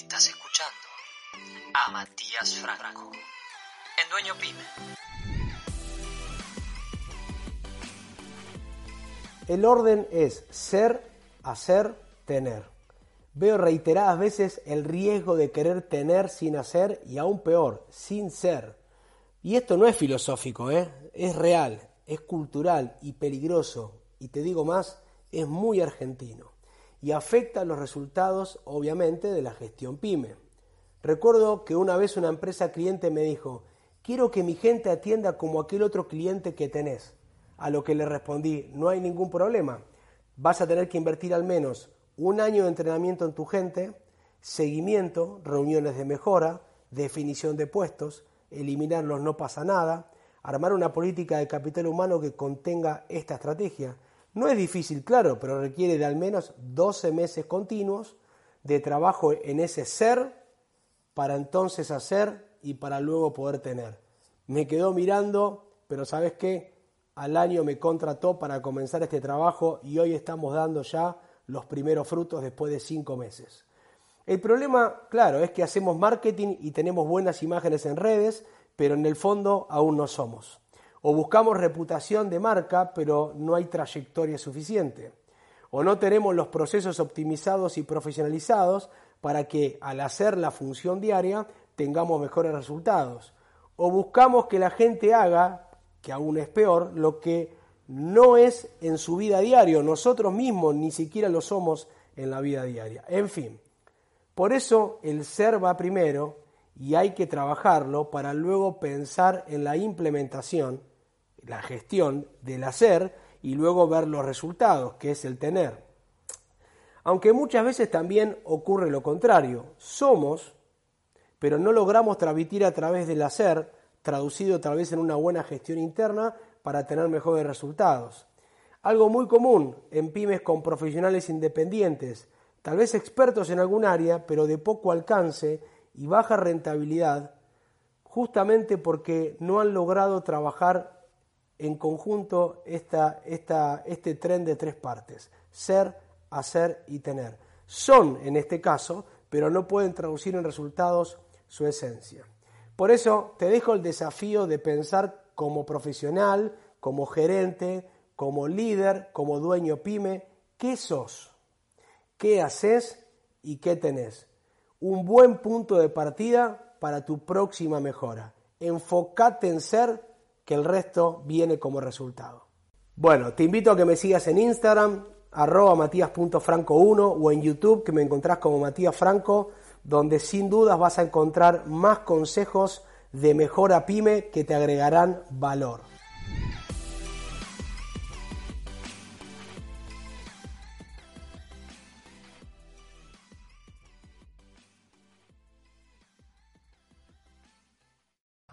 Estás escuchando a Matías Franco en Dueño Pyme. El orden es ser, hacer, tener. Veo reiteradas veces el riesgo de querer tener sin hacer y aún peor, sin ser. Y esto no es filosófico, ¿eh? es real, es cultural y peligroso. Y te digo más, es muy argentino. Y afecta los resultados, obviamente, de la gestión pyme. Recuerdo que una vez una empresa cliente me dijo, quiero que mi gente atienda como aquel otro cliente que tenés. A lo que le respondí, no hay ningún problema. Vas a tener que invertir al menos un año de entrenamiento en tu gente, seguimiento, reuniones de mejora, definición de puestos, eliminarlos no pasa nada, armar una política de capital humano que contenga esta estrategia. No es difícil, claro, pero requiere de al menos 12 meses continuos de trabajo en ese ser para entonces hacer y para luego poder tener. Me quedó mirando, pero ¿sabes qué? Al año me contrató para comenzar este trabajo y hoy estamos dando ya los primeros frutos después de cinco meses. El problema, claro, es que hacemos marketing y tenemos buenas imágenes en redes, pero en el fondo aún no somos. O buscamos reputación de marca, pero no hay trayectoria suficiente. O no tenemos los procesos optimizados y profesionalizados para que al hacer la función diaria tengamos mejores resultados. O buscamos que la gente haga, que aún es peor, lo que no es en su vida diaria. Nosotros mismos ni siquiera lo somos en la vida diaria. En fin, por eso el ser va primero y hay que trabajarlo para luego pensar en la implementación, la gestión del hacer y luego ver los resultados, que es el tener. Aunque muchas veces también ocurre lo contrario, somos, pero no logramos transmitir a través del hacer, traducido tal vez en una buena gestión interna, para tener mejores resultados. Algo muy común en pymes con profesionales independientes, tal vez expertos en algún área, pero de poco alcance y baja rentabilidad, justamente porque no han logrado trabajar en conjunto esta, esta, este tren de tres partes, ser, hacer y tener. Son, en este caso, pero no pueden traducir en resultados su esencia. Por eso te dejo el desafío de pensar como profesional, como gerente, como líder, como dueño pyme, ¿qué sos? ¿Qué haces y qué tenés? Un buen punto de partida para tu próxima mejora. Enfócate en ser, que el resto viene como resultado. Bueno, te invito a que me sigas en Instagram, arroba matías.franco1 o en YouTube, que me encontrás como Matías Franco, donde sin dudas vas a encontrar más consejos de mejora pyme que te agregarán valor.